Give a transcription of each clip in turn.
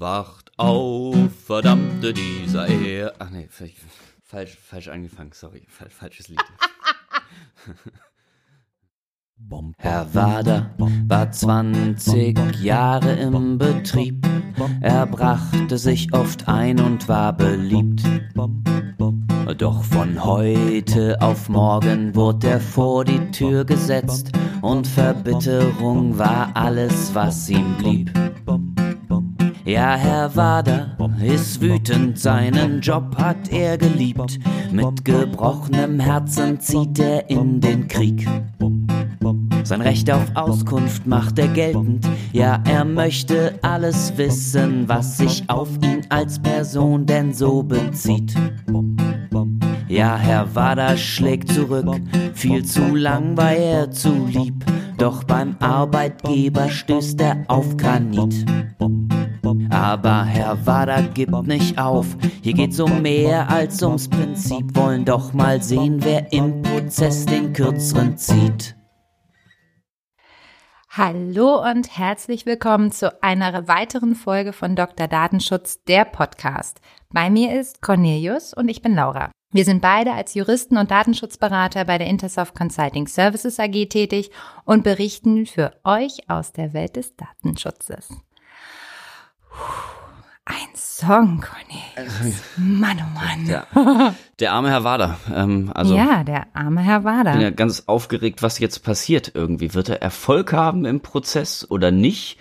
Wacht auf, verdammte dieser Ehe. Ach nee, falsch, falsch angefangen, sorry, falsches Lied. Herr Wader war 20 Jahre im Betrieb. Er brachte sich oft ein und war beliebt. Doch von heute auf morgen wurde er vor die Tür gesetzt und Verbitterung war alles, was ihm blieb. Ja, Herr Wader ist wütend, seinen Job hat er geliebt. Mit gebrochenem Herzen zieht er in den Krieg. Sein Recht auf Auskunft macht er geltend. Ja, er möchte alles wissen, was sich auf ihn als Person denn so bezieht. Ja, Herr Wader schlägt zurück, viel zu lang war er zu lieb. Doch beim Arbeitgeber stößt er auf Granit. Aber Herr Wader gibt nicht auf. Hier geht's um mehr als ums Prinzip. Wollen doch mal sehen, wer im Prozess den kürzeren zieht. Hallo und herzlich willkommen zu einer weiteren Folge von Dr. Datenschutz, der Podcast. Bei mir ist Cornelius und ich bin Laura. Wir sind beide als Juristen und Datenschutzberater bei der Intersoft Consulting Services AG tätig und berichten für euch aus der Welt des Datenschutzes. Ein Song, Cornelius. Mann, oh Mann. Der, der arme Herr Wader. Ähm, also ja, der arme Herr Wader. Ich bin ja ganz aufgeregt, was jetzt passiert irgendwie. Wird er Erfolg haben im Prozess oder nicht?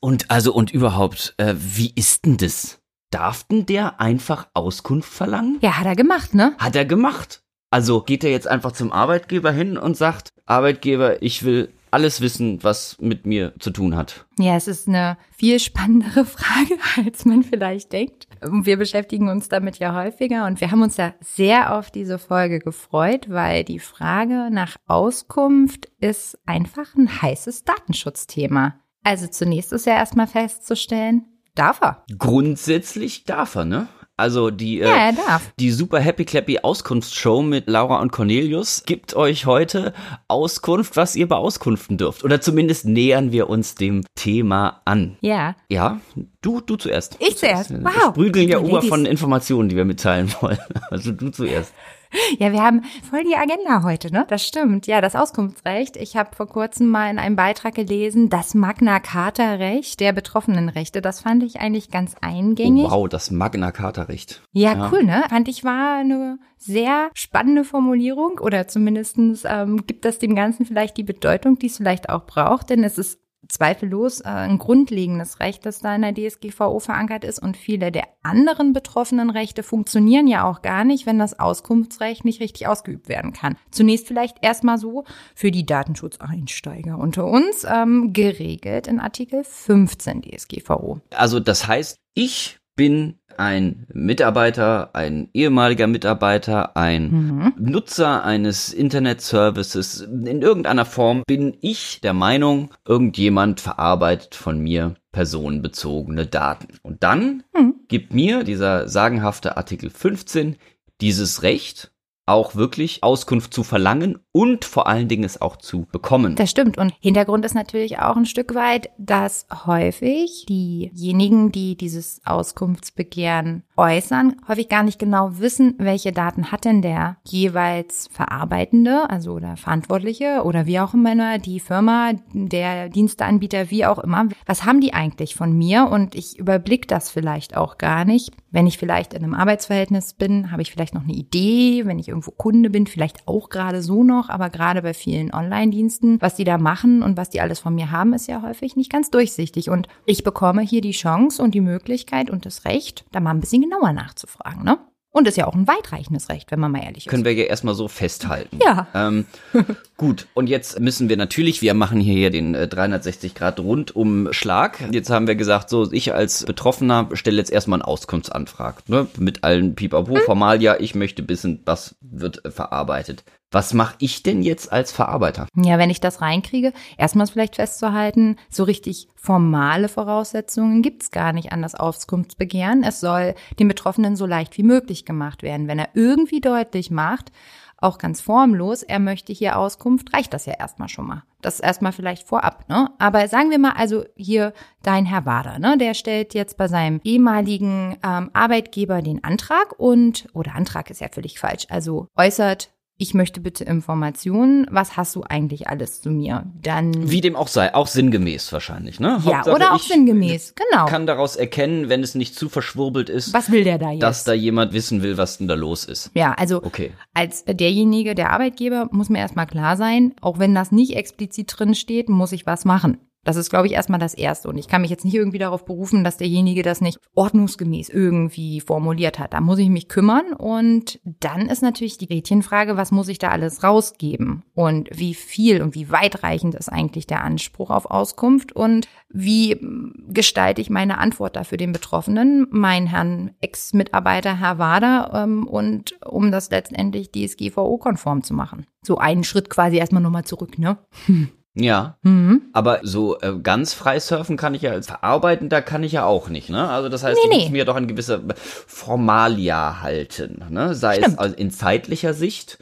Und also und überhaupt, äh, wie ist denn das? Darf denn der einfach Auskunft verlangen? Ja, hat er gemacht, ne? Hat er gemacht. Also geht er jetzt einfach zum Arbeitgeber hin und sagt, Arbeitgeber, ich will alles wissen, was mit mir zu tun hat? Ja, es ist eine viel spannendere Frage, als man vielleicht denkt. Wir beschäftigen uns damit ja häufiger und wir haben uns ja sehr auf diese Folge gefreut, weil die Frage nach Auskunft ist einfach ein heißes Datenschutzthema. Also zunächst ist ja erstmal festzustellen, darf er. Grundsätzlich darf er, ne? Also die, ja, er darf. die super Happy Clappy Auskunftsshow mit Laura und Cornelius gibt euch heute Auskunft, was ihr beauskunften dürft. Oder zumindest nähern wir uns dem Thema an. Ja. Ja, du, du zuerst. Ich zuerst. Wow. Wir sprügeln ja über von Informationen, die wir mitteilen wollen. Also du zuerst. Ja, wir haben voll die Agenda heute, ne? Das stimmt. Ja, das Auskunftsrecht. Ich habe vor kurzem mal in einem Beitrag gelesen, das Magna Carta Recht der Betroffenenrechte. Das fand ich eigentlich ganz eingängig. Oh, wow, das Magna Carta Recht. Ja, ja, cool, ne? Fand ich war eine sehr spannende Formulierung oder zumindestens ähm, gibt das dem Ganzen vielleicht die Bedeutung, die es vielleicht auch braucht, denn es ist zweifellos äh, ein grundlegendes Recht, das da in der DSGVO verankert ist. Und viele der anderen betroffenen Rechte funktionieren ja auch gar nicht, wenn das Auskunftsrecht nicht richtig ausgeübt werden kann. Zunächst vielleicht erstmal so für die Datenschutzeinsteiger unter uns ähm, geregelt in Artikel 15 DSGVO. Also das heißt, ich bin ein Mitarbeiter, ein ehemaliger Mitarbeiter, ein mhm. Nutzer eines Internet-Services. In irgendeiner Form bin ich der Meinung, irgendjemand verarbeitet von mir personenbezogene Daten. Und dann mhm. gibt mir dieser sagenhafte Artikel 15 dieses Recht, auch wirklich Auskunft zu verlangen und vor allen Dingen es auch zu bekommen. Das stimmt. Und Hintergrund ist natürlich auch ein Stück weit, dass häufig diejenigen, die dieses Auskunftsbegehren äußern, häufig gar nicht genau wissen, welche Daten hat denn der jeweils Verarbeitende, also oder Verantwortliche oder wie auch immer, die Firma, der Diensteanbieter, wie auch immer. Was haben die eigentlich von mir? Und ich überblick das vielleicht auch gar nicht. Wenn ich vielleicht in einem Arbeitsverhältnis bin, habe ich vielleicht noch eine Idee. Wenn ich irgendwo Kunde bin, vielleicht auch gerade so noch. Aber gerade bei vielen Online-Diensten, was die da machen und was die alles von mir haben, ist ja häufig nicht ganz durchsichtig. Und ich bekomme hier die Chance und die Möglichkeit und das Recht, da mal ein bisschen genauer nachzufragen, ne? Und ist ja auch ein weitreichendes Recht, wenn man mal ehrlich ist. Können wir ja erstmal so festhalten. Ja. Ähm, gut, und jetzt müssen wir natürlich, wir machen hier den 360 äh, Grad Rundumschlag. Jetzt haben wir gesagt, so, ich als Betroffener stelle jetzt erstmal eine Auskunftsanfrage. Ne? Mit allen Pipapo, hm. Formalia, ich möchte wissen, was wird äh, verarbeitet. Was mache ich denn jetzt als Verarbeiter? Ja, wenn ich das reinkriege, erstmal ist vielleicht festzuhalten, so richtig formale Voraussetzungen gibt's gar nicht an das Auskunftsbegehren. Es soll dem Betroffenen so leicht wie möglich gemacht werden. Wenn er irgendwie deutlich macht, auch ganz formlos, er möchte hier Auskunft, reicht das ja erstmal schon mal. Das erstmal vielleicht vorab, ne? Aber sagen wir mal, also hier dein Herr Wader, ne? Der stellt jetzt bei seinem ehemaligen ähm, Arbeitgeber den Antrag und, oder Antrag ist ja völlig falsch, also äußert ich möchte bitte Informationen, was hast du eigentlich alles zu mir? Dann wie dem auch sei, auch sinngemäß wahrscheinlich, ne? Ja, Hauptsache, oder auch sinngemäß, genau. Kann daraus erkennen, wenn es nicht zu verschwurbelt ist. Was will der da jetzt? Dass da jemand wissen will, was denn da los ist. Ja, also okay. als derjenige, der Arbeitgeber, muss mir erstmal klar sein, auch wenn das nicht explizit drin steht, muss ich was machen. Das ist, glaube ich, erstmal das Erste. Und ich kann mich jetzt nicht irgendwie darauf berufen, dass derjenige das nicht ordnungsgemäß irgendwie formuliert hat. Da muss ich mich kümmern. Und dann ist natürlich die Gretchenfrage, was muss ich da alles rausgeben? Und wie viel und wie weitreichend ist eigentlich der Anspruch auf Auskunft? Und wie gestalte ich meine Antwort da für den Betroffenen, meinen Herrn Ex-Mitarbeiter, Herr Wader, ähm, und um das letztendlich DSGVO-konform zu machen? So einen Schritt quasi erstmal nochmal zurück, ne? Ja, mhm. aber so äh, ganz frei surfen kann ich ja als Verarbeitender kann ich ja auch nicht, ne? Also das heißt, nee, ich muss mir doch an gewisse Formalia halten, ne? Sei Stimmt. es also in zeitlicher Sicht,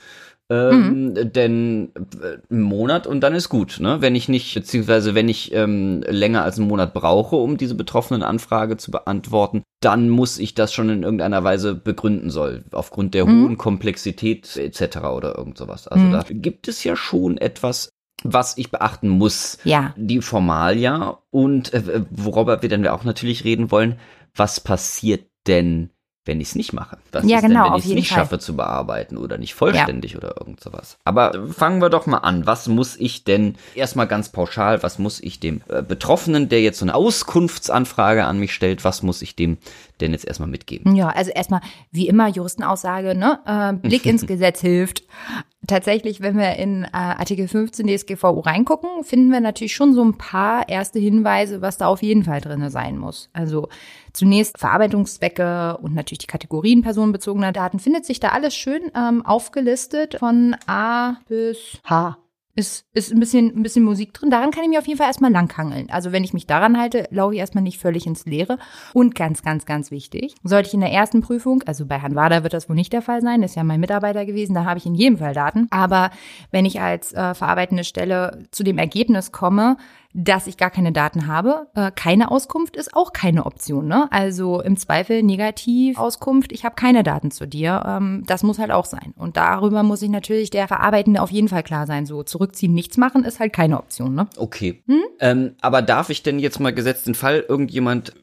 ähm, mhm. denn äh, ein Monat und dann ist gut, ne? Wenn ich nicht, beziehungsweise wenn ich ähm, länger als einen Monat brauche, um diese betroffenen Anfrage zu beantworten, dann muss ich das schon in irgendeiner Weise begründen soll, aufgrund der mhm. hohen Komplexität etc. oder irgend sowas. Also mhm. da gibt es ja schon etwas was ich beachten muss. Ja. Die Formalia und äh, worüber wir dann auch natürlich reden wollen, was passiert denn, wenn ich es nicht mache? Was ja, ist genau, denn, wenn ich es nicht Fall. schaffe zu bearbeiten oder nicht vollständig ja. oder irgend sowas? Aber fangen wir doch mal an. Was muss ich denn erstmal ganz pauschal, was muss ich dem äh, Betroffenen, der jetzt so eine Auskunftsanfrage an mich stellt, was muss ich dem denn jetzt erstmal mitgeben? Ja, also erstmal, wie immer, Juristenaussage, ne? Äh, Blick ins Gesetz hilft tatsächlich, wenn wir in äh, Artikel 15 DSGVO reingucken, finden wir natürlich schon so ein paar erste Hinweise, was da auf jeden Fall drinne sein muss. Also zunächst Verarbeitungszwecke und natürlich die Kategorien personenbezogener Daten. Findet sich da alles schön ähm, aufgelistet von A bis H ist, ist ein bisschen, ein bisschen Musik drin. Daran kann ich mir auf jeden Fall erstmal langhangeln. Also wenn ich mich daran halte, laufe ich erstmal nicht völlig ins Leere. Und ganz, ganz, ganz wichtig, sollte ich in der ersten Prüfung, also bei Herrn Wader wird das wohl nicht der Fall sein, ist ja mein Mitarbeiter gewesen, da habe ich in jedem Fall Daten. Aber wenn ich als äh, verarbeitende Stelle zu dem Ergebnis komme, dass ich gar keine Daten habe. Äh, keine Auskunft ist auch keine Option. Ne? Also im Zweifel negativ Auskunft, ich habe keine Daten zu dir. Ähm, das muss halt auch sein. Und darüber muss sich natürlich der Verarbeitende auf jeden Fall klar sein. So zurückziehen, nichts machen ist halt keine Option. Ne? Okay. Hm? Ähm, aber darf ich denn jetzt mal gesetzt den Fall, irgendjemand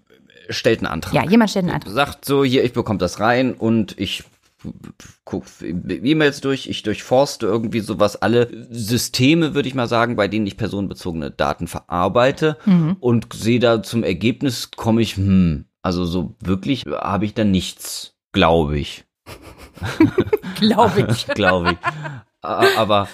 stellt einen Antrag? Ja, jemand stellt einen Antrag. Sagt so, hier, ich bekomme das rein und ich guck E-Mails durch, ich durchforste irgendwie sowas, alle Systeme, würde ich mal sagen, bei denen ich personenbezogene Daten verarbeite mhm. und sehe da zum Ergebnis, komme ich, hm, also so wirklich habe ich da nichts, glaube ich. glaube ich. glaube ich. Aber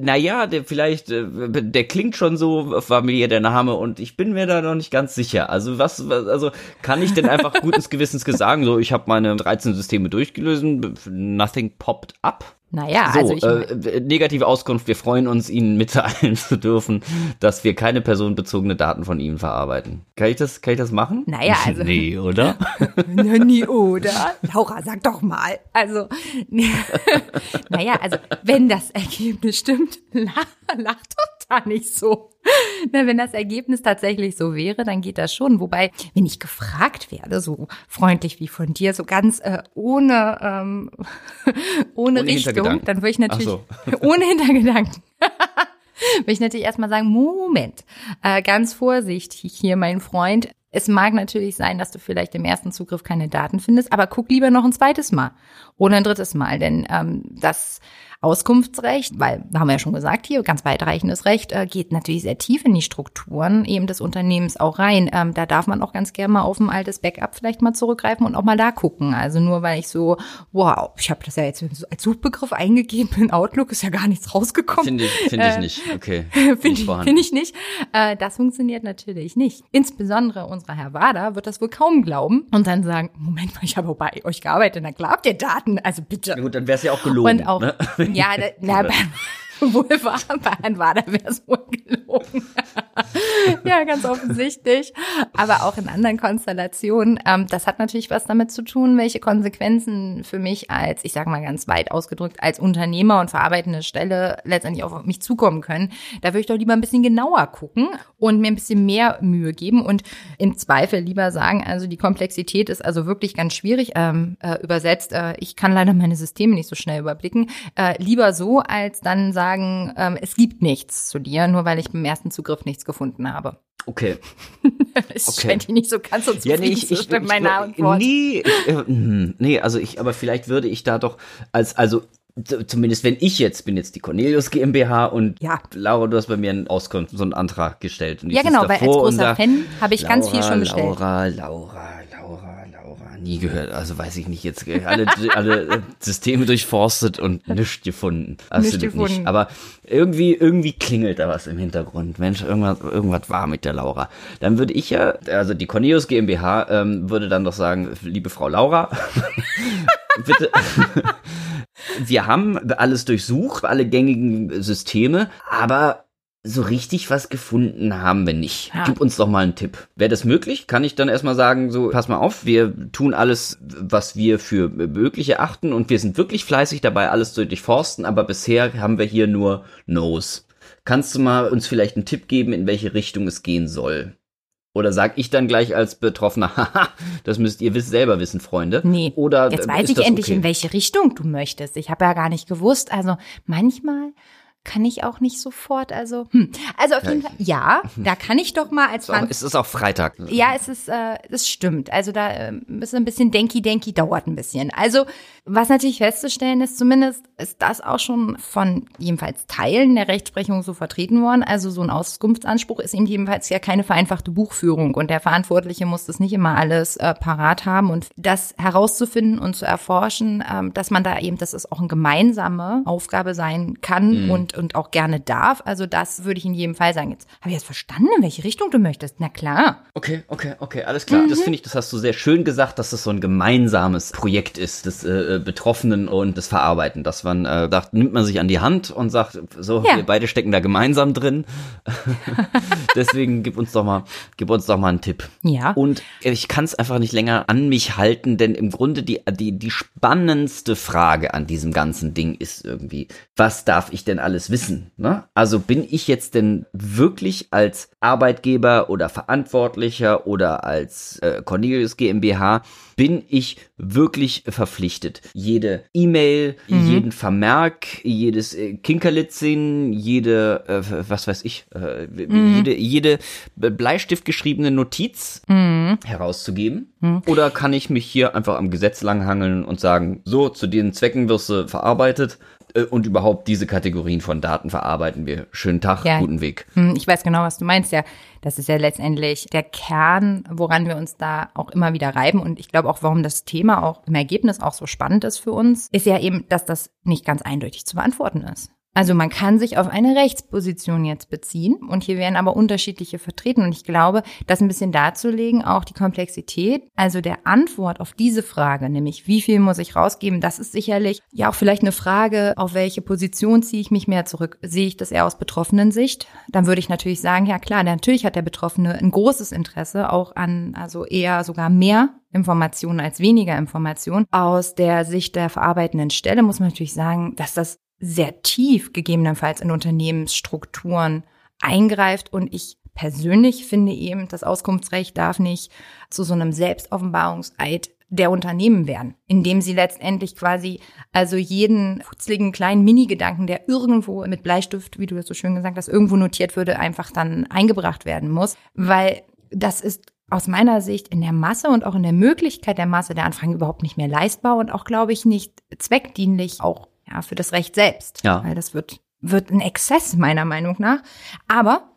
naja, der vielleicht, äh, der klingt schon so familiär, der Name, und ich bin mir da noch nicht ganz sicher. Also was, also kann ich denn einfach gutes Gewissens sagen, so ich habe meine 13 Systeme durchgelöst, nothing popped up? Naja, so, also ich äh, negative Auskunft. Wir freuen uns, Ihnen mitteilen zu dürfen, dass wir keine personenbezogene Daten von Ihnen verarbeiten. Kann ich das, kann ich das machen? Naja, also. nee, oder? nee, oder? Laura, sag doch mal. Also, naja, also, wenn das Ergebnis stimmt, lach, lach doch da nicht so. Na, wenn das Ergebnis tatsächlich so wäre, dann geht das schon. Wobei, wenn ich gefragt werde, so freundlich wie von dir, so ganz äh, ohne, ähm, ohne, ohne Richtung, dann würde ich natürlich, so. ohne Hintergedanken. würde ich natürlich erstmal sagen, Moment, äh, ganz vorsichtig hier, mein Freund. Es mag natürlich sein, dass du vielleicht im ersten Zugriff keine Daten findest, aber guck lieber noch ein zweites Mal oder ein drittes Mal, denn ähm, das Auskunftsrecht, weil, haben wir ja schon gesagt hier, ganz weitreichendes Recht, äh, geht natürlich sehr tief in die Strukturen eben des Unternehmens auch rein. Ähm, da darf man auch ganz gerne mal auf ein altes Backup vielleicht mal zurückgreifen und auch mal da gucken. Also nur weil ich so, wow, ich habe das ja jetzt als Suchbegriff eingegeben in Outlook, ist ja gar nichts rausgekommen. Finde ich, find ich äh, nicht, okay. Finde ich, find ich nicht. Äh, das funktioniert natürlich nicht. Insbesondere unser Herr Wader wird das wohl kaum glauben und dann sagen, Moment mal, ich habe bei euch gearbeitet, na klar habt ihr Daten, also bitte. Ja gut, dann wäre es ja auch gelogen. Und auch, ne? Ja, da, na, wohl war, bei Herrn Wader wäre es wohl gelogen. ja, ganz offensichtlich. Aber auch in anderen Konstellationen. Ähm, das hat natürlich was damit zu tun, welche Konsequenzen für mich als, ich sage mal ganz weit ausgedrückt, als Unternehmer und verarbeitende Stelle letztendlich auf mich zukommen können. Da würde ich doch lieber ein bisschen genauer gucken und mir ein bisschen mehr Mühe geben und im Zweifel lieber sagen, also die Komplexität ist also wirklich ganz schwierig ähm, äh, übersetzt. Äh, ich kann leider meine Systeme nicht so schnell überblicken. Äh, lieber so, als dann sagen, äh, es gibt nichts zu dir, nur weil ich beim ersten Zugriff nichts gefunden habe. Okay. es okay. scheint nicht so ganz so ja, nee, ich, ich, ich, meine Antwort. Nee, ich, äh, nee, also ich, aber vielleicht würde ich da doch als, also zumindest wenn ich jetzt bin jetzt die Cornelius GmbH und ja. Laura, du hast bei mir einen Auskunft, so einen Antrag gestellt. ja, genau, weil als großer Fan habe ich Laura, ganz viel schon Laura, Laura, Laura, nie gehört, also weiß ich nicht, jetzt alle, alle Systeme durchforstet und nichts gefunden. Nicht gefunden. Nicht. Aber irgendwie, irgendwie klingelt da was im Hintergrund. Mensch, irgendwas, irgendwas war mit der Laura. Dann würde ich ja, also die Cornelius GmbH ähm, würde dann doch sagen, liebe Frau Laura, bitte wir haben alles durchsucht, alle gängigen Systeme, aber so richtig was gefunden haben wir nicht. Ja. Gib uns doch mal einen Tipp. Wäre das möglich? Kann ich dann erstmal sagen, so, pass mal auf, wir tun alles, was wir für möglich erachten und wir sind wirklich fleißig dabei, alles zu durchforsten, aber bisher haben wir hier nur No's. Kannst du mal uns vielleicht einen Tipp geben, in welche Richtung es gehen soll? Oder sag ich dann gleich als Betroffener, haha, das müsst ihr selber wissen, Freunde. Nee. Oder jetzt weiß ich endlich, okay? in welche Richtung du möchtest. Ich habe ja gar nicht gewusst. Also manchmal kann ich auch nicht sofort. Also, hm. also auf jeden Fall, ja, da kann ich doch mal als Fan. Es ist auch Freitag. Ja, es ist, äh, das stimmt. Also da äh, ist ein bisschen denki-denki, dauert ein bisschen. Also, was natürlich festzustellen ist, zumindest ist das auch schon von jedenfalls Teilen der Rechtsprechung so vertreten worden. Also so ein Auskunftsanspruch ist eben jedenfalls ja keine vereinfachte Buchführung und der Verantwortliche muss das nicht immer alles äh, parat haben und das herauszufinden und zu erforschen, ähm, dass man da eben, dass es auch eine gemeinsame Aufgabe sein kann mhm. und und auch gerne darf. Also das würde ich in jedem Fall sagen. Jetzt habe ich jetzt verstanden, in welche Richtung du möchtest. Na klar. Okay, okay, okay, alles klar. Mhm. Das finde ich, das hast du sehr schön gesagt, dass das so ein gemeinsames Projekt ist des äh, äh, Betroffenen und des Verarbeiten. Dass man äh, sagt, nimmt man sich an die Hand und sagt, so, ja. wir beide stecken da gemeinsam drin. Deswegen gib uns doch mal, gib uns doch mal einen Tipp. Ja. Und ich kann es einfach nicht länger an mich halten, denn im Grunde die, die, die spannendste Frage an diesem ganzen Ding ist irgendwie, was darf ich denn alles wissen. Ne? Also bin ich jetzt denn wirklich als Arbeitgeber oder Verantwortlicher oder als äh, Cornelius GmbH, bin ich wirklich verpflichtet, jede E-Mail, mhm. jeden Vermerk, jedes äh, Kinkerlitzin, jede, äh, was weiß ich, äh, mhm. jede, jede Bleistift geschriebene Notiz mhm. herauszugeben? Mhm. Oder kann ich mich hier einfach am Gesetz langhangeln und sagen, so, zu den Zwecken wirst du verarbeitet, und überhaupt diese Kategorien von Daten verarbeiten wir. Schönen Tag, ja. guten Weg. Hm, ich weiß genau, was du meinst. Ja, das ist ja letztendlich der Kern, woran wir uns da auch immer wieder reiben. Und ich glaube auch, warum das Thema auch im Ergebnis auch so spannend ist für uns, ist ja eben, dass das nicht ganz eindeutig zu beantworten ist. Also man kann sich auf eine Rechtsposition jetzt beziehen und hier werden aber unterschiedliche vertreten und ich glaube, das ein bisschen darzulegen, auch die Komplexität, also der Antwort auf diese Frage, nämlich wie viel muss ich rausgeben, das ist sicherlich ja auch vielleicht eine Frage, auf welche Position ziehe ich mich mehr zurück? Sehe ich das eher aus betroffenen Sicht? Dann würde ich natürlich sagen, ja klar, natürlich hat der Betroffene ein großes Interesse auch an, also eher sogar mehr Informationen als weniger Informationen. Aus der Sicht der verarbeitenden Stelle muss man natürlich sagen, dass das sehr tief gegebenenfalls in Unternehmensstrukturen eingreift. Und ich persönlich finde eben, das Auskunftsrecht darf nicht zu so einem Selbstoffenbarungseid der Unternehmen werden, indem sie letztendlich quasi also jeden futzligen kleinen Mini-Gedanken, der irgendwo mit Bleistift, wie du das so schön gesagt hast, irgendwo notiert würde, einfach dann eingebracht werden muss, weil das ist aus meiner Sicht in der Masse und auch in der Möglichkeit der Masse der Anfragen überhaupt nicht mehr leistbar und auch, glaube ich, nicht zweckdienlich, auch ja, für das Recht selbst. Ja. Weil das wird, wird ein Exzess meiner Meinung nach. Aber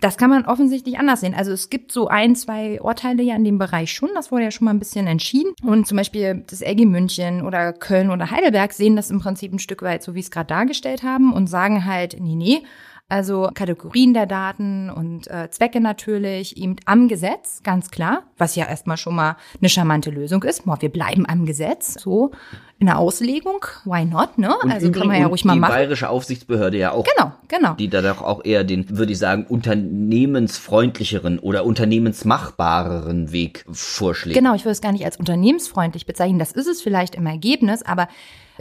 das kann man offensichtlich anders sehen. Also es gibt so ein, zwei Urteile ja in dem Bereich schon. Das wurde ja schon mal ein bisschen entschieden. Und zum Beispiel das LG München oder Köln oder Heidelberg sehen das im Prinzip ein Stück weit so, wie es gerade dargestellt haben und sagen halt, nee, nee, Also Kategorien der Daten und äh, Zwecke natürlich, eben am Gesetz, ganz klar, was ja erstmal schon mal eine charmante Lösung ist. Boah, wir bleiben am Gesetz, so in der Auslegung, why not, ne? Und also kann man ja ruhig mal die machen. bayerische Aufsichtsbehörde ja auch. Genau, genau. Die da doch auch eher den, würde ich sagen, unternehmensfreundlicheren oder unternehmensmachbareren Weg vorschlägt. Genau, ich würde es gar nicht als unternehmensfreundlich bezeichnen. Das ist es vielleicht im Ergebnis, aber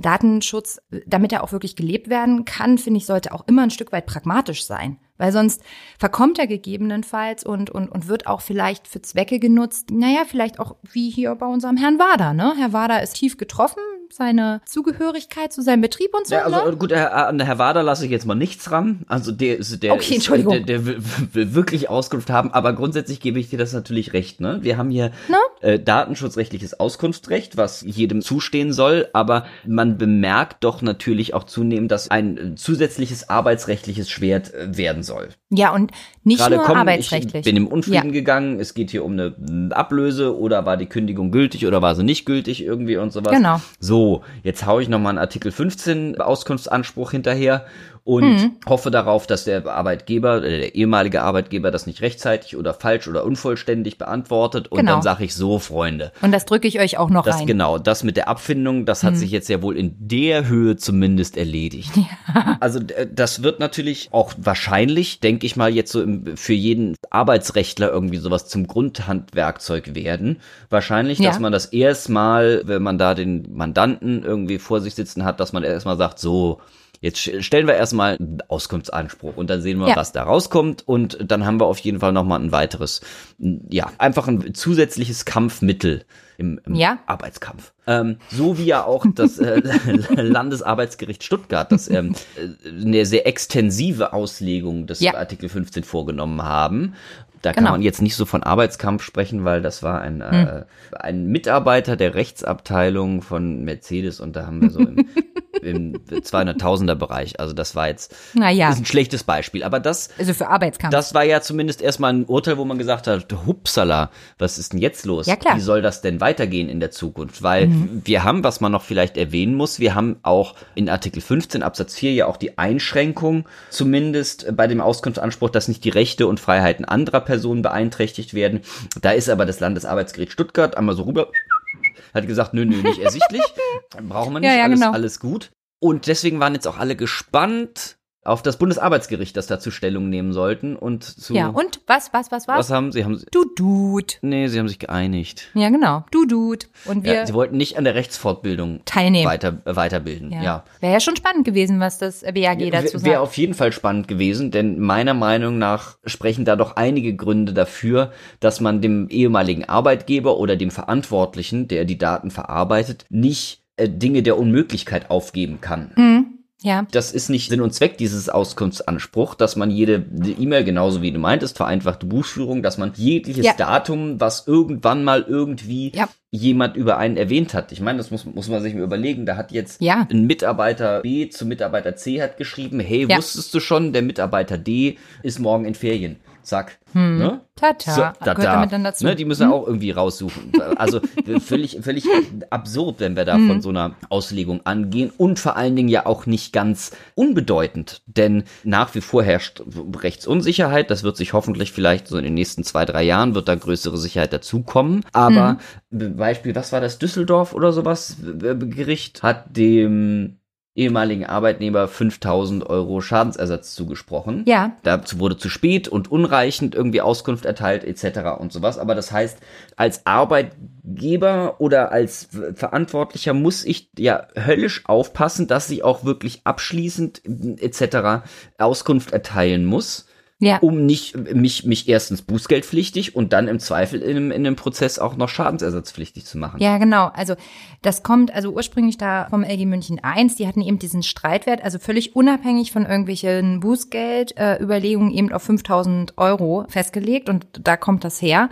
Datenschutz, damit er auch wirklich gelebt werden kann, finde ich, sollte auch immer ein Stück weit pragmatisch sein. Weil sonst verkommt er gegebenenfalls und, und, und wird auch vielleicht für Zwecke genutzt. Naja, vielleicht auch wie hier bei unserem Herrn Wader. Ne? Herr Wader ist tief getroffen, seine Zugehörigkeit zu seinem Betrieb und so. Ja, also ne? gut, Herr, an Herr Wader lasse ich jetzt mal nichts ran. Also der ist der, Okay, ist, der, der will, will wirklich Auskunft haben, aber grundsätzlich gebe ich dir das natürlich recht. Ne? Wir haben hier Ne? äh, datenschutzrechtliches Auskunftsrecht, was jedem zustehen soll, aber man bemerkt doch natürlich auch zunehmend, dass ein äh, zusätzliches arbeitsrechtliches Schwert äh, werden soll. Ja, und nicht Gerade nur kommen, arbeitsrechtlich. ich bin im Unfrieden Ja. gegangen, es geht hier um eine Ablöse oder war die Kündigung gültig oder war sie nicht gültig irgendwie und sowas. Genau. So, jetzt haue ich nochmal einen Artikel 15 Auskunftsanspruch hinterher und Mhm. hoffe darauf, dass der Arbeitgeber, äh, der ehemalige Arbeitgeber das nicht rechtzeitig oder falsch oder unvollständig beantwortet und Genau. dann sage ich so, Freunde. Und das drücke ich euch auch noch Das rein. genau, das mit der Abfindung, das Mhm. hat sich jetzt ja wohl in der Höhe zumindest erledigt. Also äh, das wird natürlich auch wahrscheinlich, denke ich mal, jetzt so im, für jeden Arbeitsrechtler irgendwie sowas zum Grundhandwerkzeug werden. Wahrscheinlich, dass Ja. man das erstmal, wenn man da den Mandanten irgendwie vor sich sitzen hat, dass man erstmal sagt, so, Jetzt stellen wir erstmal einen Auskunftsanspruch und dann sehen wir, Ja. was da rauskommt und dann haben wir auf jeden Fall nochmal ein weiteres, ja, einfach ein zusätzliches Kampfmittel im, im Ja. Arbeitskampf. Ähm, so wie ja auch das äh, Landesarbeitsgericht Stuttgart, das ähm, äh, eine sehr extensive Auslegung des Ja. Artikel 15 vorgenommen haben. Da Genau. kann man jetzt nicht so von Arbeitskampf sprechen, weil das war ein, äh, ein Mitarbeiter der Rechtsabteilung von Mercedes und da haben wir so im, im 200.000er Bereich. Also das war jetzt Naja, ist ein schlechtes Beispiel. Aber das, also für Arbeitskampf. das war ja zumindest erstmal ein Urteil, wo man gesagt hat, hupsala, was ist denn jetzt los? Ja, klar. Mhm. Wie soll das denn weitergehen in der Zukunft? Weil wir haben, was man noch vielleicht erwähnen muss, wir haben auch in Artikel 15 Absatz 4 ja auch die Einschränkung, zumindest bei dem Auskunftsanspruch, dass nicht die Rechte und Freiheiten anderer Personen beeinträchtigt werden. Da ist aber das Landesarbeitsgericht Stuttgart einmal so rüber, hat gesagt, nö, nö, nicht ersichtlich. Brauchen wir nicht, Ja, ja, alles, genau. alles gut. Und deswegen waren jetzt auch alle gespannt auf das Bundesarbeitsgericht, das dazu Stellung nehmen sollten und zu ja, und was, was, was, was? was haben sie? Haben sie Du Dude. Nee, sie haben sich geeinigt. Ja, genau. Du Dude. Und wir Ja, sie wollten nicht an der Rechtsfortbildung teilnehmen. weiter, äh, weiterbilden. Ja. Wäre ja schon spannend gewesen, was das BAG dazu Wäre sagt. auf jeden Fall spannend gewesen, denn meiner Meinung nach sprechen da doch einige Gründe dafür, dass man dem ehemaligen Arbeitgeber oder dem Verantwortlichen, der die Daten verarbeitet, nicht äh, Dinge der Unmöglichkeit aufgeben kann. Hm, ja. Das ist nicht Sinn und Zweck dieses Auskunftsanspruch, dass man jede E-Mail, genauso wie du meintest, vereinfachte Buchführung, dass man jegliches Ja. Datum, was irgendwann mal irgendwie Ja. jemand über einen erwähnt hat. Ich meine, das muss, muss man sich mal überlegen. Da hat jetzt Ja. ein Mitarbeiter B zu Mitarbeiter C hat geschrieben, hey, wusstest du schon, der Mitarbeiter D ist morgen in Ferien. Zack. Ne? Tata. So, Hm. Gehört damit dann dazu. Ne, die müssen auch irgendwie raussuchen. Also völlig, völlig absurd, wenn wir da Hm. von so einer Auslegung angehen und vor allen Dingen ja auch nicht ganz unbedeutend, denn nach wie vor herrscht Rechtsunsicherheit. Das wird sich hoffentlich vielleicht so in den nächsten zwei, drei Jahren wird da größere Sicherheit dazukommen. Aber Hm. Beispiel, was war das? Düsseldorf oder sowas? äh, Gericht hat dem ehemaligen Arbeitnehmer 5000 Euro Schadensersatz zugesprochen. Ja. Dazu wurde zu spät und unreichend irgendwie Auskunft erteilt etc. und sowas. Aber das heißt, als Arbeitgeber oder als Ver- Verantwortlicher muss ich ja höllisch aufpassen, dass ich auch wirklich abschließend etc. Auskunft erteilen muss, Ja. um nicht mich, mich erstens bußgeldpflichtig und dann im Zweifel in in einem Prozess auch noch schadensersatzpflichtig zu machen. Ja, genau. Also das kommt also ursprünglich da vom LG München 1. Die hatten eben diesen Streitwert, also völlig unabhängig von irgendwelchen Bußgeldüberlegungen äh, Überlegungen eben auf 5000 Euro festgelegt und da kommt das her.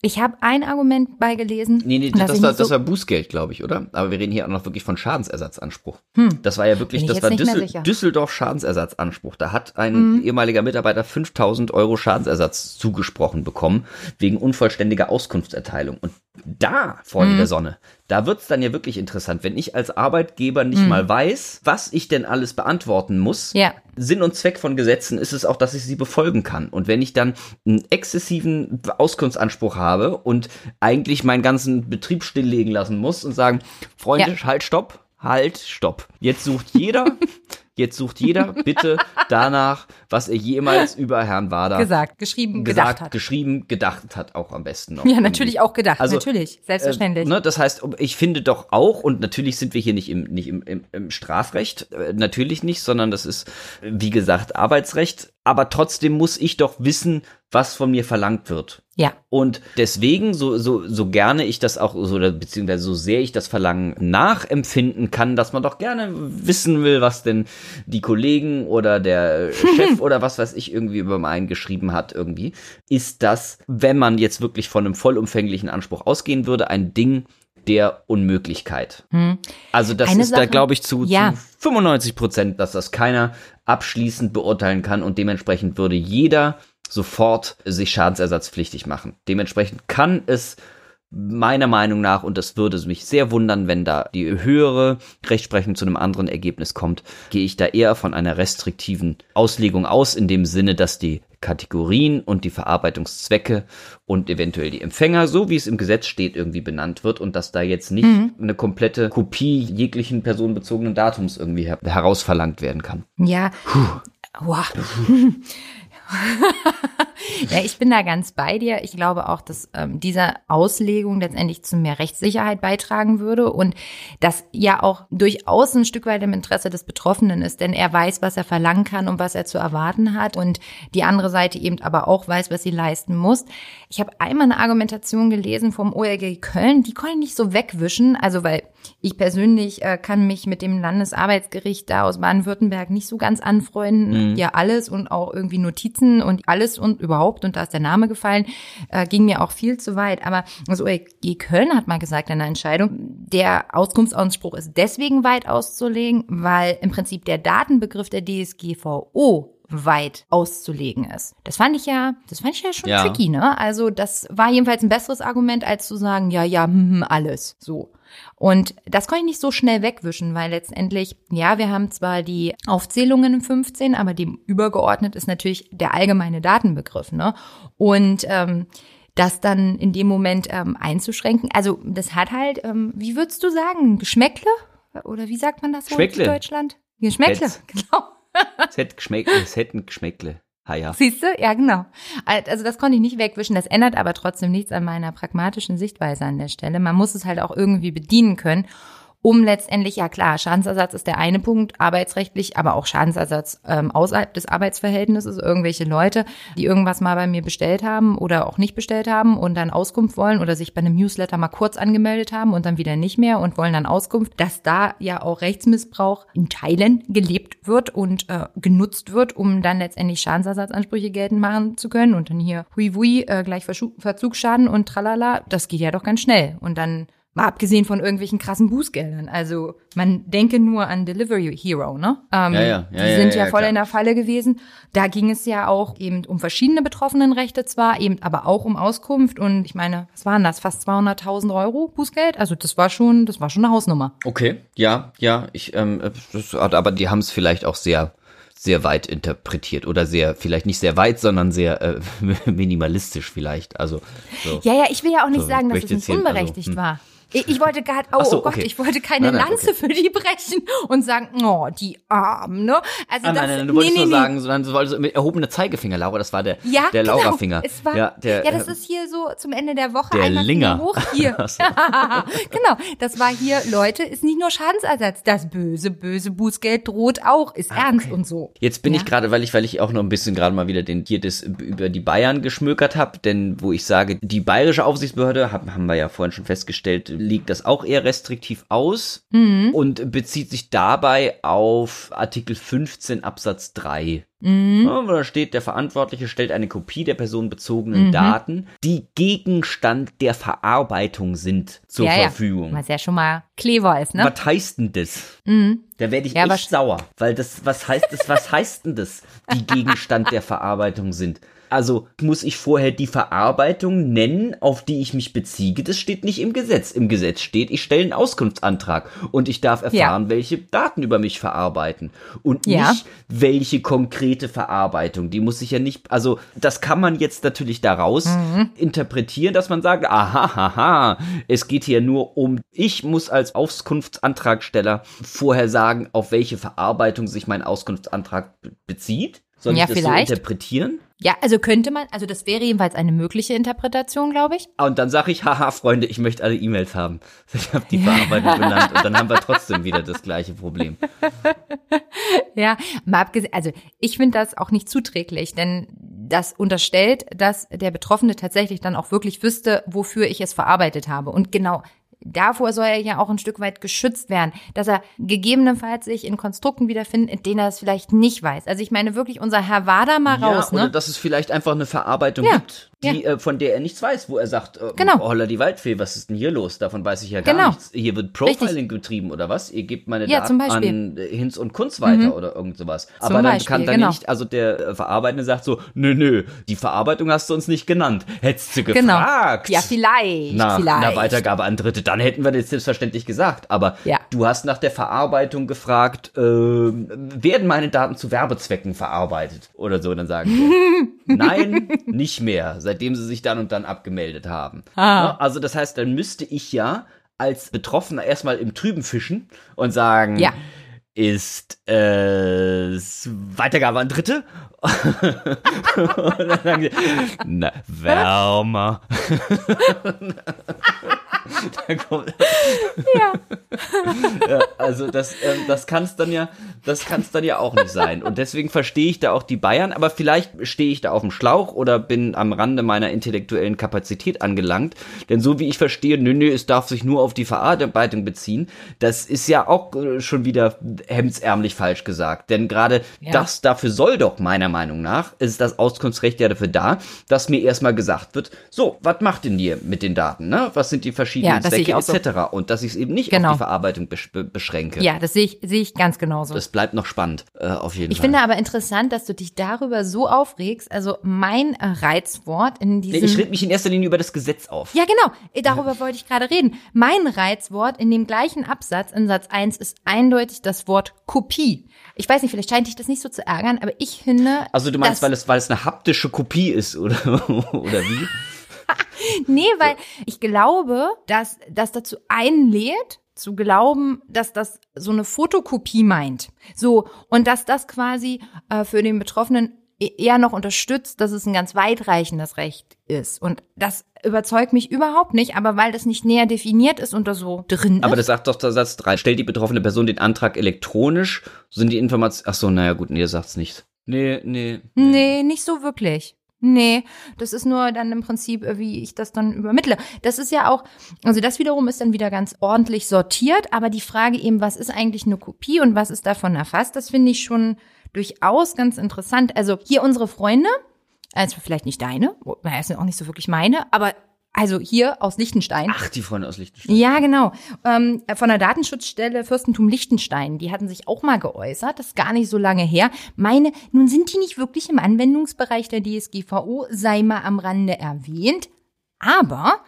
Ich habe ein Argument beigelesen. Nee, nee, das, war, nicht das so- war Bußgeld, glaube ich, oder? Aber wir reden hier auch noch wirklich von Schadensersatzanspruch. Hm. Das war ja wirklich, das war Düssel. Düsseldorf Schadensersatzanspruch. Da hat ein ehemaliger Mitarbeiter 5000 Euro Schadensersatz zugesprochen bekommen, wegen unvollständiger Auskunftserteilung. Und da, Freunde der Sonne, da wird's dann ja wirklich interessant, wenn ich als Arbeitgeber nicht mal weiß, was ich denn alles beantworten muss. Ja. Sinn und Zweck von Gesetzen ist es auch, dass ich sie befolgen kann. Und wenn ich dann einen exzessiven Auskunftsanspruch habe und eigentlich meinen ganzen Betrieb stilllegen lassen muss und sagen, Freunde, Ja. halt, stopp, halt, stopp. Jetzt sucht jeder, jetzt sucht jeder bitte danach, was er jemals über Herrn Wader Gesagt, geschrieben, gesagt, gedacht hat. geschrieben, gedacht hat, auch am besten noch. Ja, natürlich auch gedacht, Also, natürlich, selbstverständlich. Äh, ne, das heißt, ich finde doch auch, und natürlich sind wir hier nicht im, nicht im, im, im Strafrecht, äh, natürlich nicht, sondern das ist, äh, wie gesagt, Arbeitsrecht, aber trotzdem muss ich doch wissen, was von mir verlangt wird. ja. Und deswegen, so, so, so gerne ich das auch, so, beziehungsweise so sehr ich das Verlangen nachempfinden kann, dass man doch gerne wissen will, was denn die Kollegen oder der Chef oder was weiß ich irgendwie über meinen geschrieben hat, irgendwie, ist das, wenn man jetzt wirklich von einem vollumfänglichen Anspruch ausgehen würde, ein Ding der Unmöglichkeit. Also das Eine ist da, Sache- glaube ich, zu, Ja. zu 95 Prozent, dass das keiner abschließend beurteilen kann und dementsprechend würde jeder sofort sich schadensersatzpflichtig machen. Dementsprechend kann es meiner Meinung nach, und das würde mich sehr wundern, wenn da die höhere Rechtsprechung zu einem anderen Ergebnis kommt, gehe ich da eher von einer restriktiven Auslegung aus, in dem Sinne, dass die Kategorien und die Verarbeitungszwecke und eventuell die Empfänger, so wie es im Gesetz steht, irgendwie benannt wird und dass da jetzt nicht eine komplette Kopie jeglichen personenbezogenen Datums irgendwie her herausverlangt werden kann. Ja. Wow. ja, ich bin da ganz bei dir. Ich glaube auch, dass ähm, diese Auslegung letztendlich zu mehr Rechtssicherheit beitragen würde und das ja auch durchaus ein Stück weit im Interesse des Betroffenen ist, denn er weiß, was er verlangen kann und was er zu erwarten hat und die andere Seite eben aber auch weiß, was sie leisten muss. Ich habe einmal eine Argumentation gelesen vom OLG Köln, die konnte ich nicht so wegwischen, also weil ich persönlich äh, kann mich mit dem Landesarbeitsgericht da aus Baden-Württemberg nicht so ganz anfreunden. Ja, alles und auch irgendwie Notizen und alles und überhaupt, und da ist der Name gefallen, äh, ging mir auch viel zu weit. Aber das OLG Köln hat mal gesagt in der Entscheidung, der Auskunftsanspruch ist deswegen weit auszulegen, weil im Prinzip der Datenbegriff der DSGVO weit auszulegen ist. Das fand ich ja, das fand ich ja schon Ja. tricky, ne? Also das war jedenfalls ein besseres Argument, als zu sagen, ja, ja, hm, hm, alles, so. Und das konnte ich nicht so schnell wegwischen, weil letztendlich, ja, wir haben zwar die Aufzählungen im 15, aber dem übergeordnet ist natürlich der allgemeine Datenbegriff, ne? Und ähm, das dann in dem Moment ähm, einzuschränken, also das hat halt, ähm, wie würdest du sagen, Geschmäckle? Oder wie sagt man das Geschmäckle. in Deutschland? Geschmäckle, Jetzt. genau. Es hätte Geschmäck, es hätten Geschmäckle. Ha ja. Siehst du? Ja, genau. Also das konnte ich nicht wegwischen. Das ändert aber trotzdem nichts an meiner pragmatischen Sichtweise an der Stelle. Man muss es halt auch irgendwie bedienen können, um letztendlich, ja klar, Schadensersatz ist der eine Punkt, arbeitsrechtlich, aber auch Schadensersatz ähm, außerhalb des Arbeitsverhältnisses. Irgendwelche Leute, die irgendwas mal bei mir bestellt haben oder auch nicht bestellt haben und dann Auskunft wollen oder sich bei einem Newsletter mal kurz angemeldet haben und dann wieder nicht mehr und wollen dann Auskunft, dass da ja auch Rechtsmissbrauch in Teilen gelebt wird und äh, genutzt wird, um dann letztendlich Schadensersatzansprüche geltend machen zu können und dann hier hui hui, äh, gleich Verzugsschaden und tralala, das geht ja doch ganz schnell und dann Mal abgesehen von irgendwelchen krassen Bußgeldern. Also man denke nur an Delivery Hero, ne? Ähm, Ja, ja, ja, die sind ja, voll klar. in der Falle gewesen. Da ging es ja auch eben um verschiedene Betroffenenrechte zwar, eben aber auch um Auskunft. Und ich meine, was waren das? Fast 200.000 Euro Bußgeld? Also das war schon, das war schon eine Hausnummer. Okay, ja, ja, ich, ähm, das, aber die haben es vielleicht auch sehr, sehr weit interpretiert oder sehr, vielleicht nicht sehr weit, sondern sehr äh, minimalistisch vielleicht. Also so. Ja, ja, ich will ja auch nicht So, sagen, dass es nicht also, unberechtigt hm. war. Ich, ich wollte gerade, oh, so, oh Gott, okay. ich wollte keine Nein, nein, Lanze okay. für die brechen und sagen, oh, die Armen, ne? Also Ah, das, nein, nein, du wolltest nee, nur nee. sagen, sondern du wolltest mit erhobener Zeigefinger, Laura, das war der, Ja, der genau. Laura-Finger. Ja, der, ja, das äh, ist hier so zum Ende der Woche Der einmal Linger. Hoch hier. Genau, das war hier, Leute, ist nicht nur Schadensersatz, das böse, böse Bußgeld droht auch, ist ernst und so. Jetzt bin Ja. ich gerade, weil ich, weil ich auch noch ein bisschen gerade mal wieder den hier das über die Bayern geschmökert habe, denn wo ich sage, die bayerische Aufsichtsbehörde, haben, haben wir ja vorhin schon festgestellt, liegt das auch eher restriktiv aus Mhm. und bezieht sich dabei auf Artikel 15 Absatz 3. Mhm. Ja, wo da steht, der Verantwortliche stellt eine Kopie der personenbezogenen Daten, die Gegenstand der Verarbeitung sind, zur ja, Verfügung. Ja, was ja schon mal clever ist, ne? Was heißt denn das? Mhm. Da werde ich Ja, echt sauer, weil das, was heißt das, was heißt denn das, die Gegenstand der Verarbeitung sind? Also muss ich vorher die Verarbeitung nennen, auf die ich mich beziehe. Das steht nicht im Gesetz. Im Gesetz steht, ich stelle einen Auskunftsantrag und ich darf erfahren, ja. welche Daten über mich verarbeiten. Und ja. nicht, welche konkrete Verarbeitung. Die muss ich ja nicht, also das kann man jetzt natürlich daraus mhm. interpretieren, dass man sagt, aha, haha, es geht hier nur um, ich muss als Auskunftsantragsteller vorher sagen, auf welche Verarbeitung sich mein Auskunftsantrag bezieht. Soll ja, ich das vielleicht. so interpretieren? Ja, also könnte man, also das wäre jedenfalls eine mögliche Interpretation, glaube ich. Und dann sage ich, haha, Freunde, ich möchte alle E-Mails haben. Ich habe die Verarbeitung benannt und dann haben wir trotzdem wieder das gleiche Problem. ja, mal abgesehen, also ich finde das auch nicht zuträglich, denn das unterstellt, dass der Betroffene tatsächlich dann auch wirklich wüsste, wofür ich es verarbeitet habe. Und genau davor soll er ja auch ein Stück weit geschützt werden, dass er gegebenenfalls sich in Konstrukten wiederfindet, in denen er es vielleicht nicht weiß. Also ich meine wirklich unser Herr Wader mal ja, raus. Oder ne? dass es vielleicht einfach eine Verarbeitung ja. gibt die, ja. äh, von der er nichts weiß, wo er sagt, äh, genau. Holla die Waldfee, was ist denn hier los? Davon weiß ich ja gar genau. nichts. Hier wird Profiling Richtig. getrieben oder was? Ihr gebt meine Daten an Hinz und Kunz weiter mhm. oder irgend sowas. Zum Aber dann Beispiel, kann dann genau. nicht, also der äh, Verarbeitende sagt so, nö, nö, die Verarbeitung hast du uns nicht genannt. Hättest du genau. gefragt. Genau. Ja, vielleicht. Nach vielleicht. einer Weitergabe an Dritte, dann hätten wir das selbstverständlich gesagt. Aber ja. du hast nach der Verarbeitung gefragt, äh, werden meine Daten zu Werbezwecken verarbeitet? Oder so, dann sagen wir, nein, nicht mehr seitdem sie sich dann und dann abgemeldet haben. Ah. Also das heißt, dann müsste ich ja als Betroffener erstmal im Trüben fischen und sagen, ja. ist äh, Weitergabe an Dritte? und dann sagen sie, na, wärmer. ja. ja. Also das, ähm, das kann es dann ja, das kann es dann ja auch nicht sein. Und deswegen verstehe ich da auch die Bayern, aber vielleicht stehe ich da auf dem Schlauch oder bin am Rande meiner intellektuellen Kapazität angelangt. Denn so wie ich verstehe, nö, nö, es darf sich nur auf die Verarbeitung beziehen. Das ist ja auch äh, schon wieder hemdsärmlich falsch gesagt. Denn gerade ja. das dafür soll doch meiner Meinung nach, ist das Auskunftsrecht ja dafür da, dass mir erstmal gesagt wird, so, was macht denn ihr mit den Daten? Ne? Was sind die verschiedenen ja, Zwecke etc. So. Und dass ich es eben nicht genau. auf die Verarbeitung besch beschränke. Ja, das sehe ich, sehe ich ganz genauso. Das bleibt noch spannend, äh, auf jeden ich Fall. Ich finde aber interessant, dass du dich darüber so aufregst. Also mein Reizwort in diesem. Nee, ich rede mich in erster Linie über das Gesetz auf. Ja, genau. Darüber wollte ich gerade reden. Mein Reizwort in dem gleichen Absatz, in Satz 1, ist eindeutig das Wort Kopie. Ich weiß nicht, vielleicht scheint dich das nicht so zu ärgern, aber ich finde. Also du meinst, weil es, weil es eine haptische Kopie ist, oder, oder wie? nee, weil ich glaube, dass das dazu einlädt, zu glauben, dass das so eine Fotokopie meint. So, und dass das quasi äh, für den Betroffenen e-, eher noch unterstützt, dass es ein ganz weitreichendes Recht ist. Und das überzeugt mich überhaupt nicht, aber weil das nicht näher definiert ist und da so drin ist. Aber das sagt doch der Satz 3. Stellt die betroffene Person den Antrag elektronisch, sind die Informationen. Ach so, naja, gut, nee, sagt's nicht. Nee, nee, nee. Nee, nicht so wirklich. Nee, das ist nur dann im Prinzip, äh, wie ich das dann übermittle. Das ist ja auch, also das wiederum ist dann wieder ganz ordentlich sortiert, aber die Frage eben, was ist eigentlich eine Kopie und was ist davon erfasst, das finde ich schon durchaus ganz interessant. Also hier unsere Freunde, also vielleicht nicht deine, ist auch nicht so wirklich meine, aber also hier aus Liechtenstein. Ach, die Freunde aus Liechtenstein. Ja, genau. Ähm, von der Datenschutzstelle Fürstentum Liechtenstein. Die hatten sich auch mal geäußert. Das ist gar nicht so lange her. Meine, nun sind die nicht wirklich im Anwendungsbereich der DSGVO, sei mal am Rande erwähnt. Aber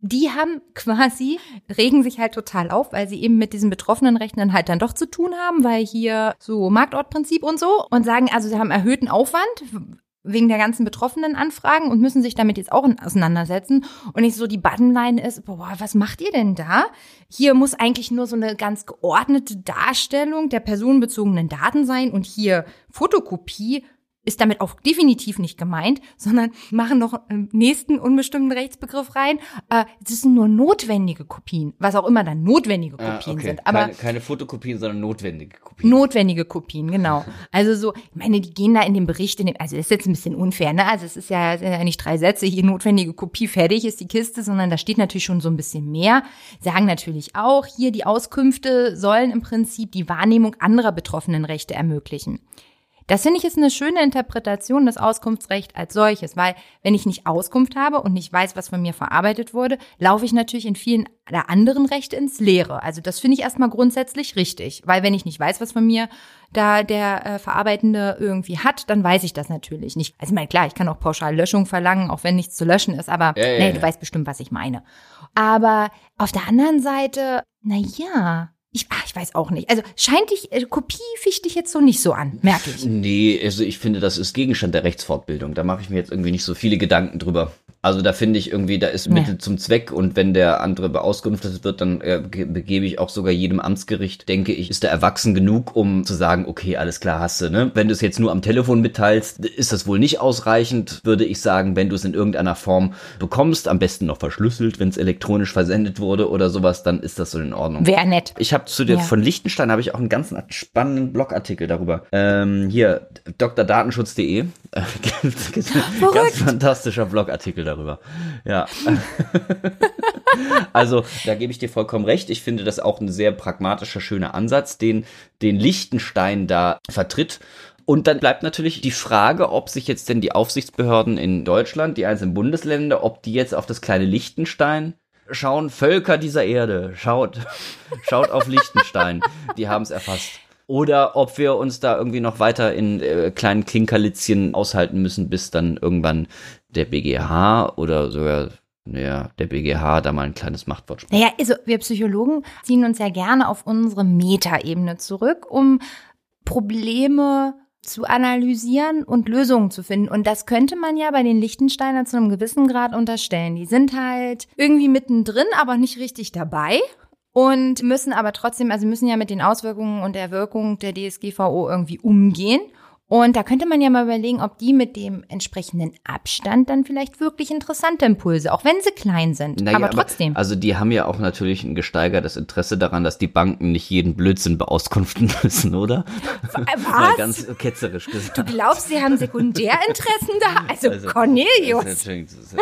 die haben quasi, regen sich halt total auf, weil sie eben mit diesen betroffenen Rechten halt dann doch zu tun haben, weil hier so Marktortprinzip und so und sagen, also sie haben erhöhten Aufwand, wegen der ganzen betroffenen Anfragen und müssen sich damit jetzt auch auseinandersetzen. Und nicht so die Buttonline ist, boah, was macht ihr denn da? Hier muss eigentlich nur so eine ganz geordnete Darstellung der personenbezogenen Daten sein und hier Fotokopie ist damit auch definitiv nicht gemeint, sondern machen noch einen nächsten unbestimmten Rechtsbegriff rein. Äh, das sind nur notwendige Kopien, was auch immer dann notwendige ah, Kopien ah, okay. sind. Aber keine, keine, Fotokopien, sondern notwendige Kopien. Notwendige Kopien, genau. Also so, ich meine, die gehen da in dem Bericht, in dem, also das ist jetzt ein bisschen unfair, ne? Also es ist ja, sind ja nicht drei Sätze, hier notwendige Kopie, fertig ist die Kiste, sondern da steht natürlich schon so ein bisschen mehr. Sagen natürlich auch, hier die Auskünfte sollen im Prinzip die Wahrnehmung anderer betroffenen Rechte ermöglichen. Das finde ich ist eine schöne Interpretation des Auskunftsrechts als solches, weil wenn ich nicht Auskunft habe und nicht weiß, was von mir verarbeitet wurde, laufe ich natürlich in vielen der anderen Rechte ins Leere. Also das finde ich erstmal grundsätzlich richtig, weil wenn ich nicht weiß, was von mir da der äh, Verarbeitende irgendwie hat, dann weiß ich das natürlich nicht. Also ich meine, klar, ich kann auch pauschal Löschung verlangen, auch wenn nichts zu löschen ist, aber Ja, ja, nee, ja. du weißt bestimmt, was ich meine. Aber auf der anderen Seite, na ja, ich, ach, ich weiß auch nicht. Also scheint dich, äh, Kopie ficht dich jetzt so nicht so an, merke ich. Nee, also ich finde, das ist Gegenstand der Rechtsfortbildung. Da mache ich mir jetzt irgendwie nicht so viele Gedanken drüber. Also da finde ich irgendwie, da ist. Mittel zum Zweck und wenn der andere beauskunftet wird, dann äh, ge- begebe ich auch sogar jedem Amtsgericht, denke ich, ist er erwachsen genug, um zu sagen, okay, alles klar, hast du, ne? Wenn du es jetzt nur am Telefon mitteilst, ist das wohl nicht ausreichend, würde ich sagen, wenn du es in irgendeiner Form bekommst, am besten noch verschlüsselt, wenn es elektronisch versendet wurde oder sowas, dann ist das so in Ordnung. Wäre nett. Ich habe zu dir Ja. von Liechtenstein habe ich auch einen ganz spannenden Blogartikel darüber. Ähm, hier drdatenschutz.de. Ganz fantastischer Blogartikel darüber. Ja. also, da gebe ich dir vollkommen recht. Ich finde das auch ein sehr pragmatischer, schöner Ansatz, den den Liechtenstein da vertritt. Und dann bleibt natürlich die Frage, ob sich jetzt denn die Aufsichtsbehörden in Deutschland, die einzelnen Bundesländer, ob die jetzt auf das kleine Liechtenstein schauen, Völker dieser Erde, schaut, schaut auf Liechtenstein, die haben es erfasst. Oder ob wir uns da irgendwie noch weiter in äh, kleinen Klinkerlitzchen aushalten müssen, bis dann irgendwann der BGH oder sogar ja, der BGH da mal ein kleines Machtwort spricht. Naja, also wir Psychologen ziehen uns ja gerne auf unsere Metaebene zurück, um Probleme zu analysieren und Lösungen zu finden. Und das könnte man ja bei den Lichtensteiner zu einem gewissen Grad unterstellen. Die sind halt irgendwie mittendrin, aber nicht richtig dabei. Und müssen aber trotzdem, also müssen ja mit den Auswirkungen und der Wirkung der DSGVO irgendwie umgehen. Und da könnte man ja mal überlegen, ob die mit dem entsprechenden Abstand dann vielleicht wirklich interessante Impulse, auch wenn sie klein sind, Naja, aber trotzdem. also die haben ja auch natürlich ein gesteigertes Interesse daran, dass die Banken nicht jeden Blödsinn beauskunften müssen, oder? Mal Was? ganz ketzerisch gesagt. Du glaubst, sie haben Sekundärinteressen da? Also, Also, Cornelius. Das ist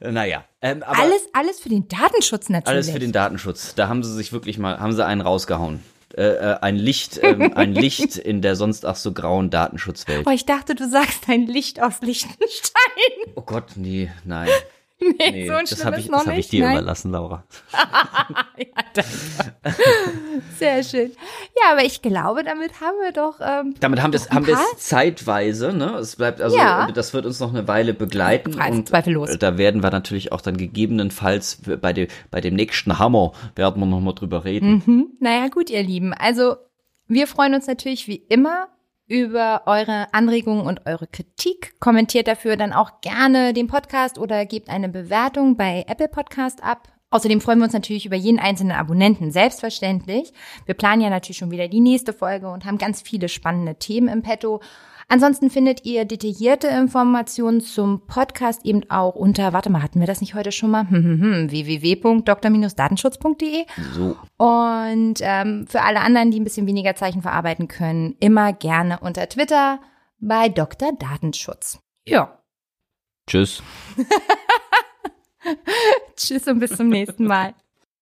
äh, naja, ähm, aber alles, alles für den Datenschutz natürlich. alles für den Datenschutz. Da haben sie sich wirklich mal, haben sie einen rausgehauen. Äh, äh, ein Licht, ähm, ein Licht in der sonst ach so grauen Datenschutzwelt. Oh, ich dachte, du sagst ein Licht aus Liechtenstein. Oh Gott, nee, nein. Nee, Nee, so ein das habe ich, noch das hab ich dir Nein. überlassen, Laura. Ja, danke. Sehr schön. Ja, aber ich glaube, damit haben wir doch. Ähm, Damit haben wir es Ein haben wir es zeitweise, ne? Es bleibt also, Ja. das wird uns noch eine Weile begleiten Frei- und zweifellos. da werden wir natürlich auch dann gegebenenfalls bei dem bei dem nächsten Hammer werden wir noch mal drüber reden. Mhm. Naja, gut, ihr Lieben. Also, wir freuen uns natürlich wie immer über eure Anregungen und eure Kritik. Kommentiert dafür dann auch gerne den Podcast oder gebt eine Bewertung bei Apple Podcast ab. Außerdem freuen wir uns natürlich über jeden einzelnen Abonnenten, selbstverständlich. Wir planen ja natürlich schon wieder die nächste Folge und haben ganz viele spannende Themen im Petto. Ansonsten findet ihr detaillierte Informationen zum Podcast eben auch unter, warte mal, hatten wir das nicht heute schon mal? Hm, hm, hm, www.dr-datenschutz.de. So, Und ähm, für alle anderen, die ein bisschen weniger Zeichen verarbeiten können, immer gerne unter Twitter bei Dr. Datenschutz. Ja, tschüss. tschüss und bis zum nächsten Mal.